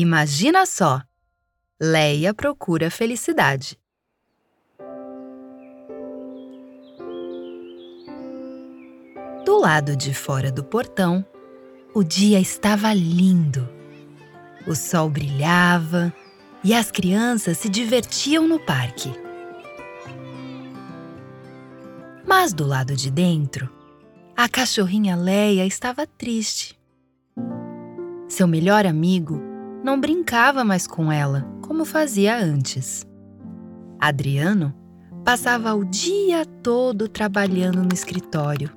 Imagina só! Leia procura felicidade. Do lado de fora do portão, o dia estava lindo. O sol brilhava e as crianças se divertiam no parque. Mas do lado de dentro, a cachorrinha Leia estava triste. Seu melhor amigo não brincava mais com ela como fazia antes. Adriano passava o dia todo trabalhando no escritório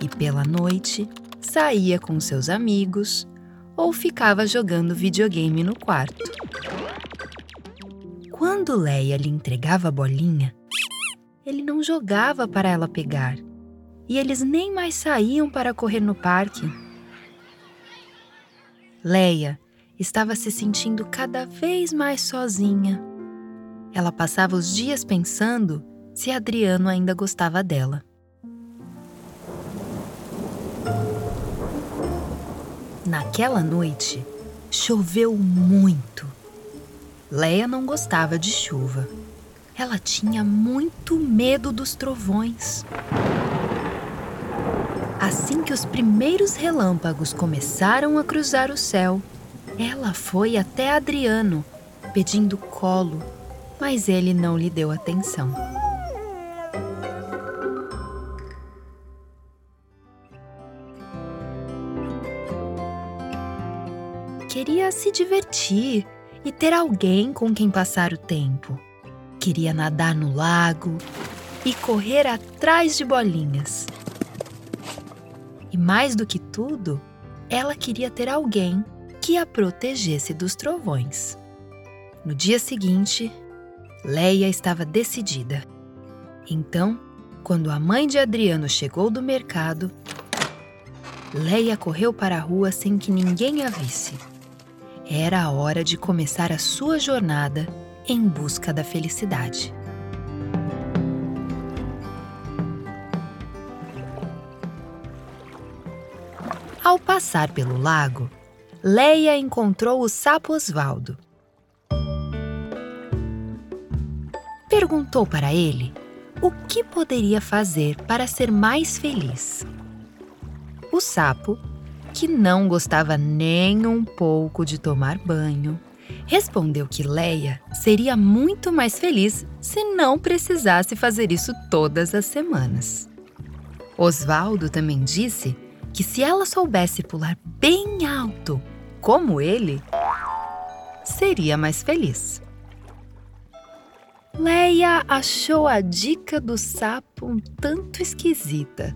e pela noite saía com seus amigos ou ficava jogando videogame no quarto. Quando Leia lhe entregava a bolinha, ele não jogava para ela pegar e eles nem mais saíam para correr no parque. Leia estava se sentindo cada vez mais sozinha. Ela passava os dias pensando se Adriano ainda gostava dela. Naquela noite, choveu muito. Leia não gostava de chuva. Ela tinha muito medo dos trovões. Assim que os primeiros relâmpagos começaram a cruzar o céu, ela foi até Adriano, pedindo colo, mas ele não lhe deu atenção. Queria se divertir e ter alguém com quem passar o tempo. Queria nadar no lago e correr atrás de bolinhas. E mais do que tudo, ela queria ter alguém que a protegesse dos trovões. No dia seguinte, Leia estava decidida. Então, quando a mãe de Adriano chegou do mercado, Leia correu para a rua sem que ninguém a visse. Era a hora de começar a sua jornada em busca da felicidade. Ao passar pelo lago, Leia encontrou o sapo Osvaldo. Perguntou para ele o que poderia fazer para ser mais feliz. O sapo, que não gostava nem um pouco de tomar banho, respondeu que Leia seria muito mais feliz se não precisasse fazer isso todas as semanas. Osvaldo também disse que se ela soubesse pular bem alto, como ele, seria mais feliz. Leia achou a dica do sapo um tanto esquisita.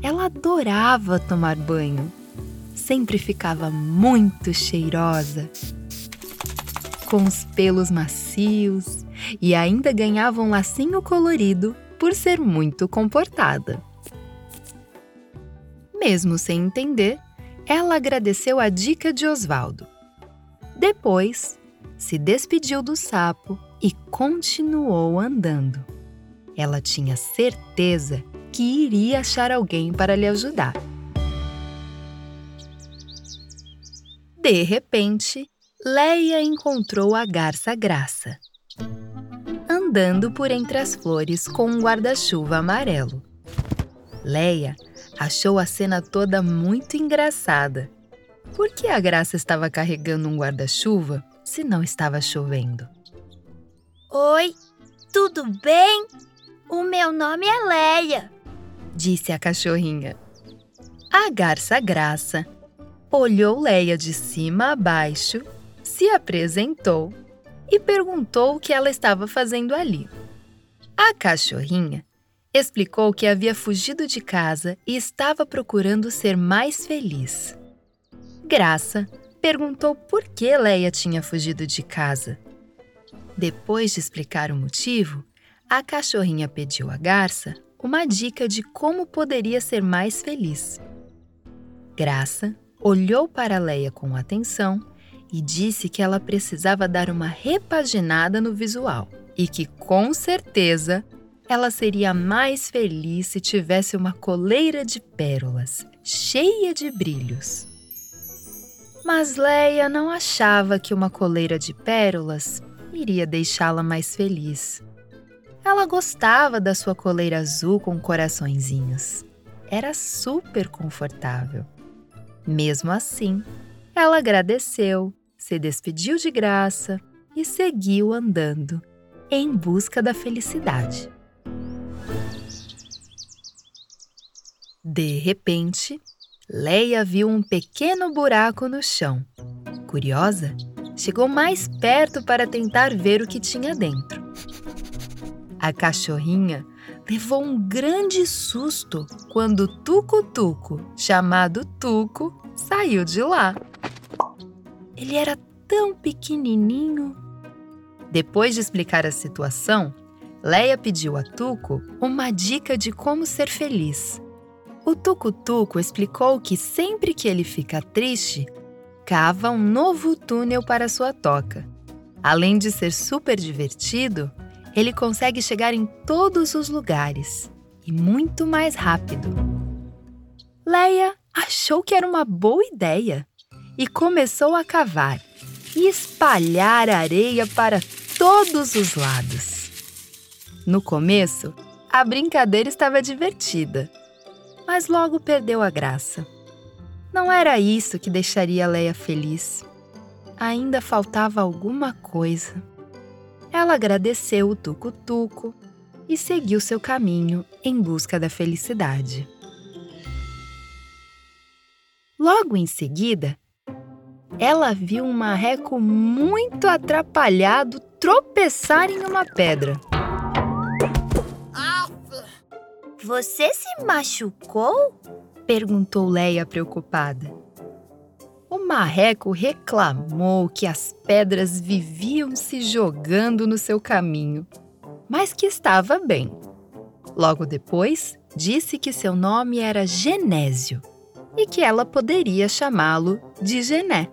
Ela adorava tomar banho. Sempre ficava muito cheirosa, com os pelos macios e ainda ganhava um lacinho colorido por ser muito comportada. Mesmo sem entender, ela agradeceu a dica de Osvaldo. Depois, se despediu do sapo e continuou andando. Ela tinha certeza que iria achar alguém para lhe ajudar. De repente, Leia encontrou a garça Graça, andando por entre as flores com um guarda-chuva amarelo. Leia achou a cena toda muito engraçada. Por que a Graça estava carregando um guarda-chuva se não estava chovendo? Oi, tudo bem? O meu nome é Leia, disse a cachorrinha. A garça Graça olhou Leia de cima a baixo, se apresentou e perguntou o que ela estava fazendo ali. A cachorrinha explicou que havia fugido de casa e estava procurando ser mais feliz. Graça perguntou por que Leia tinha fugido de casa. Depois de explicar o motivo, a cachorrinha pediu à garça uma dica de como poderia ser mais feliz. Graça olhou para Leia com atenção e disse que ela precisava dar uma repaginada no visual e que, com certeza, ela seria mais feliz se tivesse uma coleira de pérolas, cheia de brilhos. Mas Leia não achava que uma coleira de pérolas iria deixá-la mais feliz. Ela gostava da sua coleira azul com coraçõezinhos. Era super confortável. Mesmo assim, ela agradeceu, se despediu de graça e seguiu andando em busca da felicidade. De repente, Leia viu um pequeno buraco no chão. Curiosa, chegou mais perto para tentar ver o que tinha dentro. A cachorrinha levou um grande susto quando Tuco-Tuco, chamado Tuco, saiu de lá. Ele era tão pequenininho. Depois de explicar a situação, Leia pediu a Tuco uma dica de como ser feliz. O Tuco-Tuco explicou que sempre que ele fica triste, cava um novo túnel para sua toca. Além de ser super divertido, ele consegue chegar em todos os lugares e muito mais rápido. Leia achou que era uma boa ideia e começou a cavar e espalhar areia para todos os lados. No começo, a brincadeira estava divertida, mas logo perdeu a graça. Não era isso que deixaria Leia feliz. Ainda faltava alguma coisa. Ela agradeceu o tucutuco e seguiu seu caminho em busca da felicidade. Logo em seguida, ela viu um marreco muito atrapalhado tropeçar em uma pedra. Você se machucou? perguntou Leia preocupada. O marreco reclamou que as pedras viviam se jogando no seu caminho, mas que estava bem. Logo depois, disse que seu nome era Genésio e que ela poderia chamá-lo de Gené.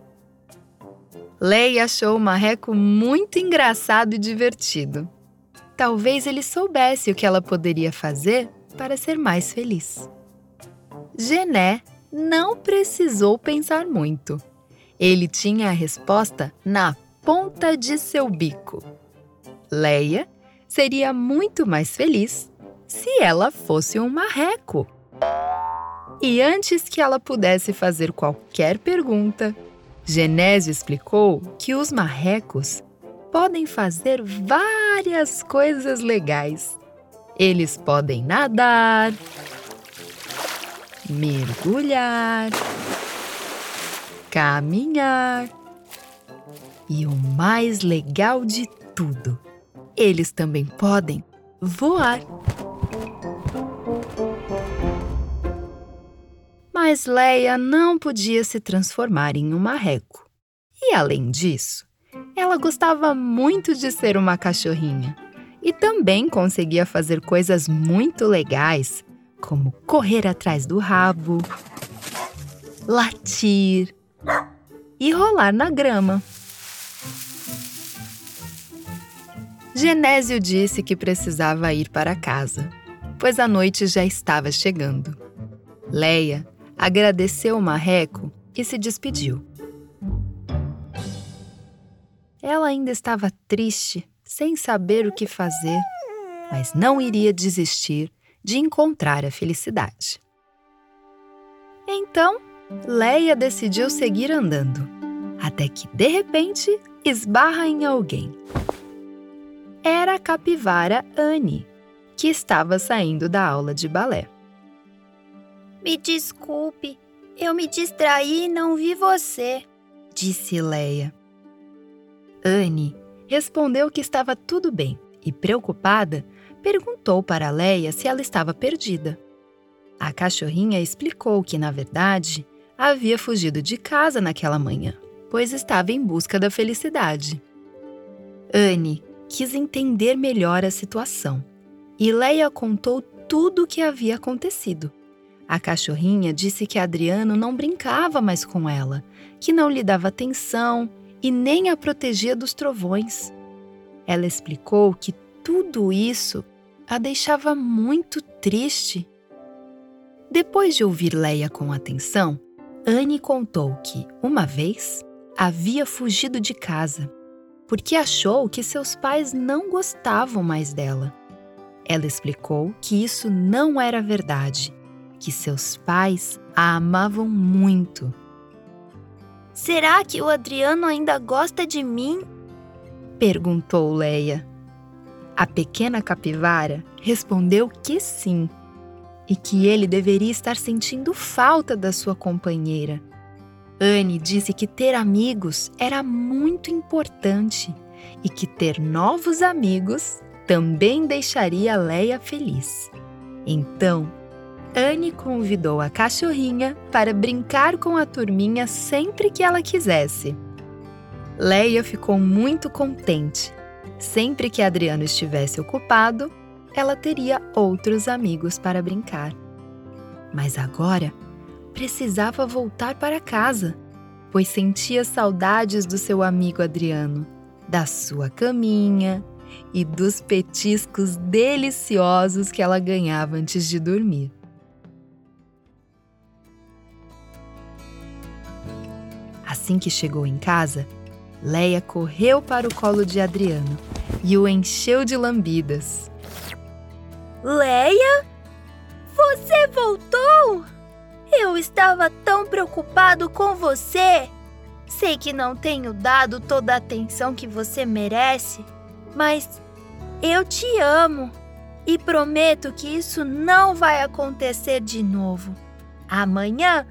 Leia achou o marreco muito engraçado e divertido. Talvez ele soubesse o que ela poderia fazer para ser mais feliz. Gené não precisou pensar muito. Ele tinha a resposta na ponta de seu bico. Leia seria muito mais feliz se ela fosse um marreco. E antes que ela pudesse fazer qualquer pergunta, Genésio explicou que os marrecos podem fazer várias coisas legais. Eles podem nadar, mergulhar, caminhar e o mais legal de tudo, eles também podem voar. Mas Leia não podia se transformar em um marreco. E além disso, ela gostava muito de ser uma cachorrinha e também conseguia fazer coisas muito legais como correr atrás do rabo, latir e rolar na grama. Genésio disse que precisava ir para casa, pois a noite já estava chegando. Leia agradeceu o marreco e se despediu. Ela ainda estava triste, sem saber o que fazer, mas não iria desistir de encontrar a felicidade. Então, Leia decidiu seguir andando, até que de repente esbarra em alguém. Era a capivara Anne, que estava saindo da aula de balé. Me desculpe, eu me distraí e não vi você, disse Leia. Anne respondeu que estava tudo bem e, preocupada, perguntou para Leia se ela estava perdida. A cachorrinha explicou que, na verdade, havia fugido de casa naquela manhã, pois estava em busca da felicidade. Anne quis entender melhor a situação e Leia contou tudo o que havia acontecido. A cachorrinha disse que Adriano não brincava mais com ela, que não lhe dava atenção e nem a protegia dos trovões. Ela explicou que tudo isso a deixava muito triste. Depois de ouvir Leia com atenção, Anne contou que, uma vez, havia fugido de casa porque achou que seus pais não gostavam mais dela. Ela explicou que isso não era verdade, que seus pais a amavam muito. Será que o Adriano ainda gosta de mim? perguntou Leia. A pequena capivara respondeu que sim, e que ele deveria estar sentindo falta da sua companheira. Anne disse que ter amigos era muito importante e que ter novos amigos também deixaria Leia feliz. Então, Anne convidou a cachorrinha para brincar com a turminha sempre que ela quisesse. Leia ficou muito contente. Sempre que Adriano estivesse ocupado, ela teria outros amigos para brincar. Mas agora precisava voltar para casa, pois sentia saudades do seu amigo Adriano, da sua caminha e dos petiscos deliciosos que ela ganhava antes de dormir. Assim que chegou em casa, Leia correu para o colo de Adriano e o encheu de lambidas. Leia? Você voltou? Eu estava tão preocupado com você. Sei que não tenho dado toda a atenção que você merece, mas eu te amo e prometo que isso não vai acontecer de novo. Amanhã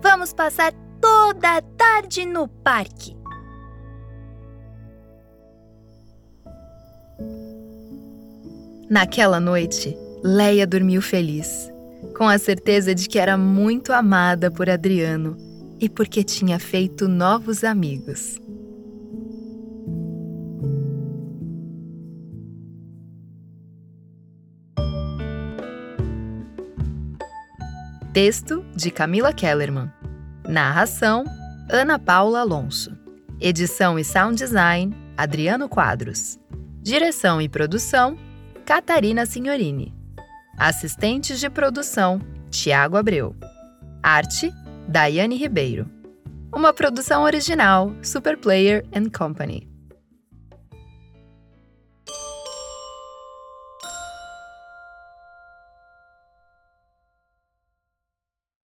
vamos passar toda a tarde no parque. Naquela noite, Leia dormiu feliz, com a certeza de que era muito amada por Adriano e porque tinha feito novos amigos. Texto de Camila Kellerman. Narração: Ana Paula Alonso. Edição e sound design: Adriano Quadros. Direção e produção: Catarina Signorini. Assistentes de produção: Tiago Abreu. Arte: Daiane Ribeiro. Uma produção original Superplayer and Company.